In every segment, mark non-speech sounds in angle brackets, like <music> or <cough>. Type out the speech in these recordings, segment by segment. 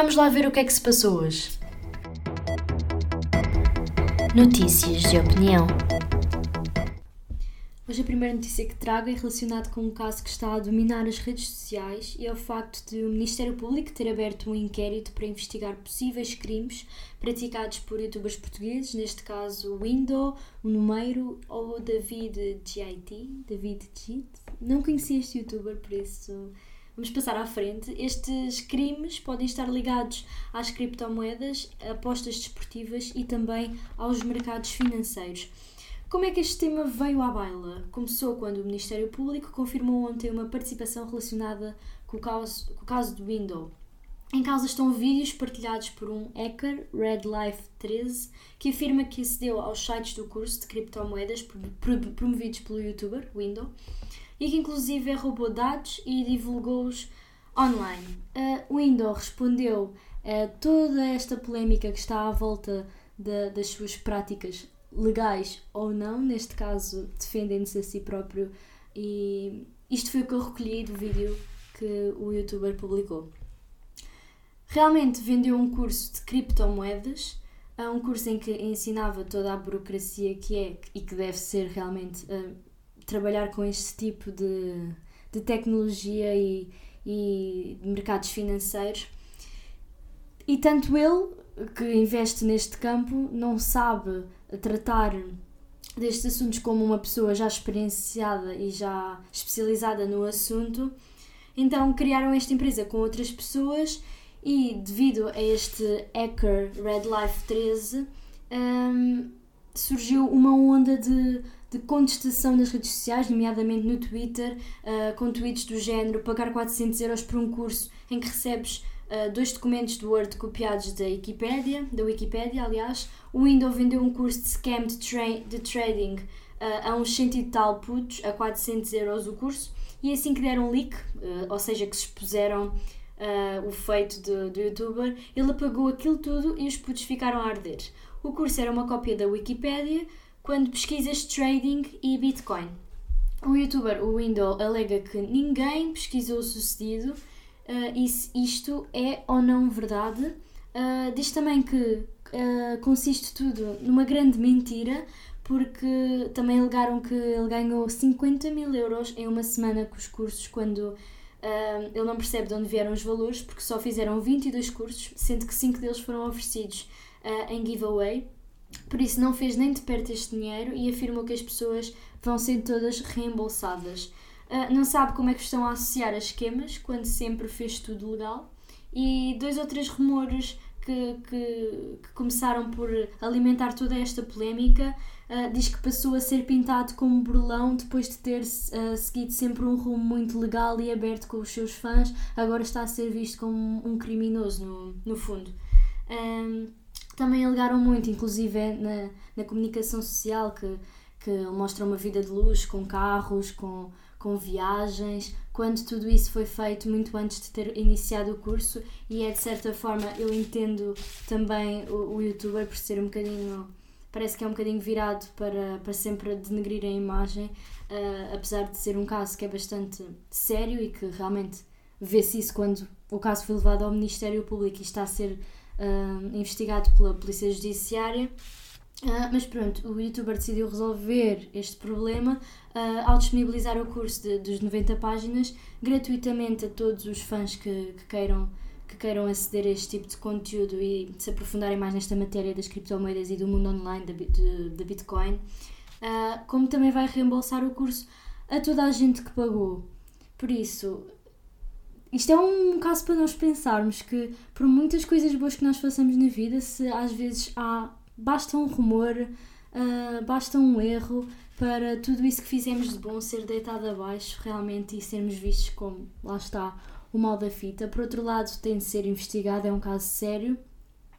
Vamos lá ver o que é que se passou hoje. Notícias de opinião. Hoje a primeira notícia que trago é relacionada com um caso que está a dominar as redes sociais e é o facto de o Ministério Público ter aberto um inquérito para investigar possíveis crimes praticados por youtubers portugueses, neste caso o Window, o Numeiro ou o David GIT. David GIT. Não conhecia este youtuber, por isso vamos passar à frente. Estes crimes podem estar ligados às criptomoedas, apostas desportivas e também aos mercados financeiros. Como é que este tema veio à baila? Começou quando o Ministério Público confirmou ontem uma participação relacionada com o caso, com o caso do Window. Em causa estão vídeos partilhados por um hacker, RedLife13, que afirma que acedeu aos sites do curso de criptomoedas promovidos pelo youtuber Window e que inclusive roubou dados e divulgou-os online. Uh, o respondeu a toda esta polémica que está à volta de, das suas práticas legais ou não, neste caso defendendo-se a si próprio, e isto foi o que eu recolhi do vídeo que o youtuber publicou. Realmente vendeu um curso de criptomoedas, um curso em que ensinava toda a burocracia que é e que deve ser realmente uh, trabalhar com este tipo de, de tecnologia e, e de mercados financeiros. E tanto ele, que investe neste campo, não sabe tratar destes assuntos como uma pessoa já experienciada e já especializada no assunto. Então criaram esta empresa com outras pessoas e devido a este hacker Red Life 13 um, surgiu uma onda de, de contestação nas redes sociais, nomeadamente no Twitter, uh, com tweets do género pagar 400 euros por um curso em que recebes uh, dois documentos do Word copiados da Wikipedia, da Wikipedia, aliás. O Windows vendeu um curso de scam de, tra de trading uh, a uns cento e tal putos, a 400 euros o curso, e assim que deram leak, uh, ou seja, que se expuseram o feito do, do youtuber, ele apagou aquilo tudo e os putos ficaram a arder. O curso era uma cópia da Wikipedia quando pesquisas trading e Bitcoin. O youtuber, o Window, alega que ninguém pesquisou o sucedido uh, e se isto é ou não verdade. Uh, diz também que uh, consiste tudo numa grande mentira, porque também alegaram que ele ganhou 50 mil euros em uma semana com os cursos, quando uh, ele não percebe de onde vieram os valores, porque só fizeram 22 cursos, sendo que 5 deles foram oferecidos em giveaway. Por isso, não fez nem de perto este dinheiro e afirmou que as pessoas vão ser todas reembolsadas. Uh, não sabe como é que estão a associar as esquemas, quando sempre fez tudo legal. E dois ou três rumores que, que, que começaram por alimentar toda esta polémica. Uh, diz que passou a ser pintado como burlão depois de ter uh, seguido sempre um rumo muito legal e aberto com os seus fãs. Agora está a ser visto como um criminoso, no, no fundo. Um, também alegaram muito, inclusive na, na comunicação social, que, que mostra uma vida de luxo, com carros, com com viagens, quando tudo isso foi feito muito antes de ter iniciado o curso. E é de certa forma eu entendo também o, o youtuber por ser um bocadinho parece que é um bocadinho virado para, para sempre denegrir a imagem, uh, apesar de ser um caso que é bastante sério e que realmente vê-se isso quando o caso foi levado ao Ministério Público e está a ser uh, investigado pela Polícia Judiciária. Uh, mas pronto, o youtuber decidiu resolver este problema uh, ao disponibilizar o curso de, dos 90 páginas gratuitamente a todos os fãs que, que, queiram, que queiram aceder a este tipo de conteúdo e se aprofundarem mais nesta matéria das criptomoedas e do mundo online da Bitcoin. Uh, como também vai reembolsar o curso a toda a gente que pagou. Por isso, isto é um caso para nós pensarmos que, por muitas coisas boas que nós façamos na vida, se às vezes há basta um rumor, uh, basta um erro para tudo isso que fizemos de bom ser deitado abaixo realmente e sermos vistos como, lá está, o mal da fita. Por outro lado, tem de ser investigado, é um caso sério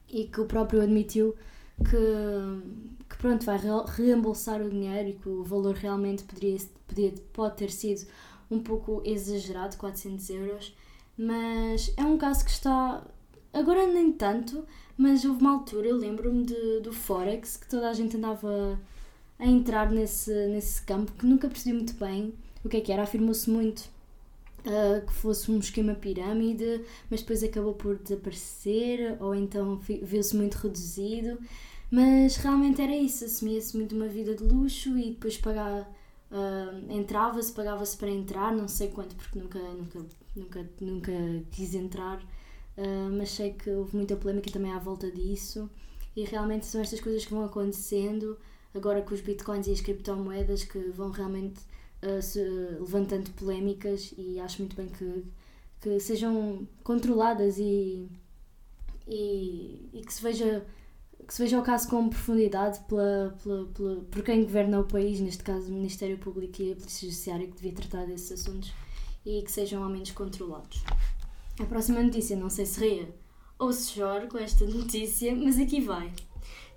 e que o próprio admitiu que, que pronto, vai reembolsar o dinheiro e que o valor realmente poderia, poderia, pode ter sido um pouco exagerado, 400 euros, mas é um caso que está Agora nem tanto, mas houve uma altura, eu lembro-me do Forex, que toda a gente andava a entrar nesse, nesse campo, que nunca percebi muito bem o que é que era, afirmou-se muito uh, que fosse um esquema pirâmide, mas depois acabou por desaparecer ou então viu-se muito reduzido. Mas realmente era isso, assumia-se muito uma vida de luxo e depois pagava, uh, entrava-se, pagava-se para entrar, não sei quanto, porque nunca, nunca, nunca, nunca quis entrar, uh, mas sei que houve muita polémica também à volta disso. E realmente são estas coisas que vão acontecendo agora com os bitcoins e as criptomoedas que vão realmente uh, se, levantando polémicas. E acho muito bem que, que sejam controladas e, e, e que se veja que se veja o caso com profundidade pela, pela, pela, por quem governa o país, neste caso o Ministério Público e a Polícia Judiciária, que devia tratar desses assuntos e que sejam ao menos controlados. A próxima notícia, não sei se ria ou se choro com esta <laughs> notícia, mas aqui vai.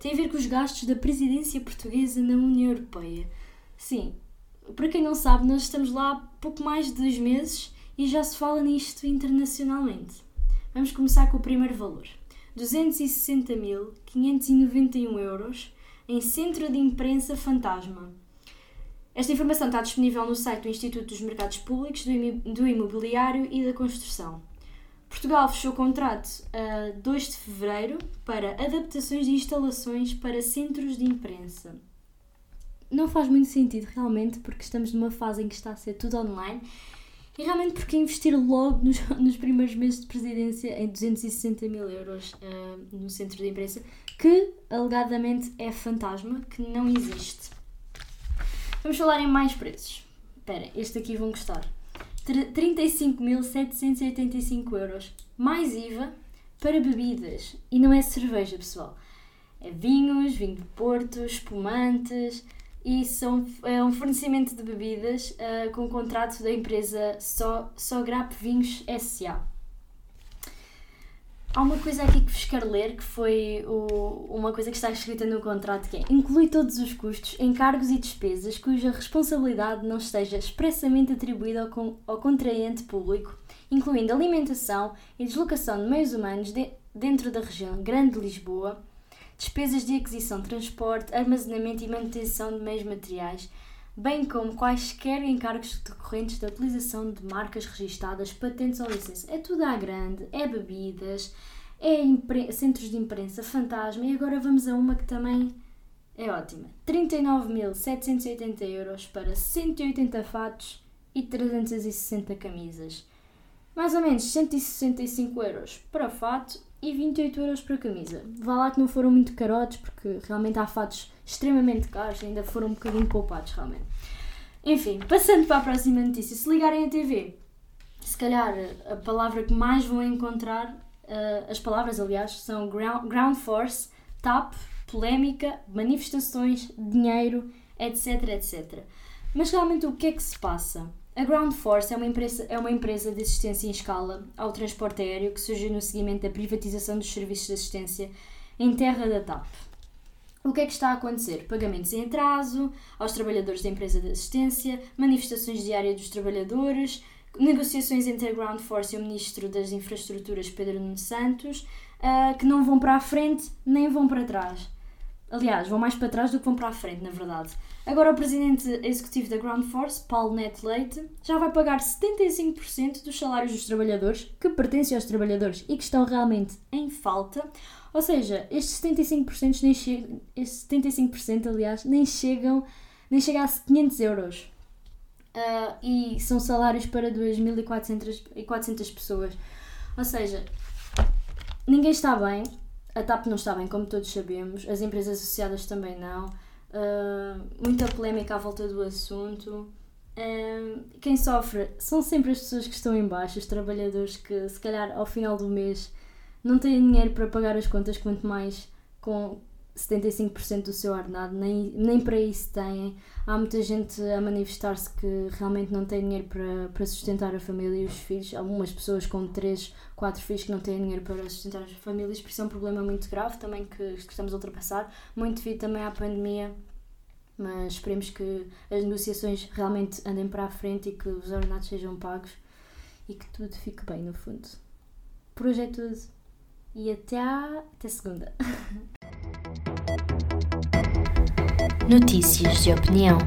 Tem a ver com os gastos da presidência portuguesa na União Europeia. Sim, para quem não sabe, nós estamos lá há pouco mais de dois meses e já se fala nisto internacionalmente. Vamos começar com o primeiro valor. 260.591 euros em Centro de Imprensa Fantasma. Esta informação está disponível no site do Instituto dos Mercados Públicos, do Imobiliário e da Construção. Portugal fechou contrato a 2 de fevereiro para adaptações de instalações para centros de imprensa. Não faz muito sentido realmente, porque estamos numa fase em que está a ser tudo online e realmente porque investir logo nos, <laughs> nos primeiros meses de presidência em 260 mil euros uh, no centro de imprensa, que alegadamente é fantasma, que não existe. Vamos falar em mais preços. Espera, este aqui vão gostar. 35.785 euros, mais IVA, para bebidas. E não é cerveja, pessoal. É vinhos, vinho de Porto, espumantes, e são, é um fornecimento de bebidas uh, com contrato da empresa so, Sograp Vinhos S.A. Há uma coisa aqui que vos quero ler, que foi o, uma coisa que está escrita no contrato, que é inclui todos os custos, encargos e despesas cuja responsabilidade não esteja expressamente atribuída ao, ao contraente público, incluindo alimentação e deslocação de meios humanos de, dentro da região Grande Lisboa, despesas de aquisição, transporte, armazenamento e manutenção de meios materiais, bem como quaisquer encargos decorrentes da utilização de marcas registadas, patentes ou licenças. É tudo à grande, é bebidas, é centros de imprensa, fantasma e agora vamos a uma que também é ótima. 39.780 euros para 180 fatos e 360 camisas. Mais ou menos 165 euros para fato e 28 euros para camisa. Vá lá que não foram muito carotes, porque realmente há fatos extremamente caros, ainda foram um bocadinho poupados, realmente. Enfim, passando para a próxima notícia. Se ligarem a TV, se calhar a palavra que mais vão encontrar, uh, as palavras, aliás, são ground, ground force, TAP, polémica, manifestações, dinheiro, etc, etc. Mas realmente o que é que se passa? A Ground Force é uma, empresa, é uma empresa de assistência em escala ao transporte aéreo que surgiu no seguimento da privatização dos serviços de assistência em terra da TAP. O que é que está a acontecer? Pagamentos em atraso aos trabalhadores da empresa de assistência, manifestações diárias dos trabalhadores, negociações entre a Ground Force e o Ministro das Infraestruturas, Pedro Nuno Santos, uh, que não vão para a frente nem vão para trás. Aliás, vão mais para trás do que vão para a frente, na verdade. Agora, o presidente executivo da Ground Force, Paulo Neto Leite, já vai pagar 75% dos salários dos trabalhadores que pertencem aos trabalhadores e que estão realmente em falta. Ou seja, estes 75%, nem che... estes 75% aliás, nem chegam nem chega a 500 euros. Uh, e são salários para 2.400 pessoas. Ou seja, ninguém está bem, a TAP não está bem, como todos sabemos, as empresas associadas também não. Uh, muita polémica à volta do assunto. Uh, quem sofre são sempre as pessoas que estão em baixo, os trabalhadores que, se calhar, ao final do mês não têm dinheiro para pagar as contas, quanto mais com 75% do seu ordenado, nem, nem para isso têm. Há muita gente a manifestar-se que realmente não tem dinheiro para, para sustentar a família e os filhos. Algumas pessoas com 3, 4 filhos que não têm dinheiro para sustentar as famílias, por isso é um problema muito grave também que, que estamos a ultrapassar, muito devido também à pandemia. Mas esperemos que as negociações realmente andem para a frente e que os ordenados sejam pagos e que tudo fique bem no fundo. Por hoje é tudo e até, a, até segunda. <laughs> Notícias de opinião.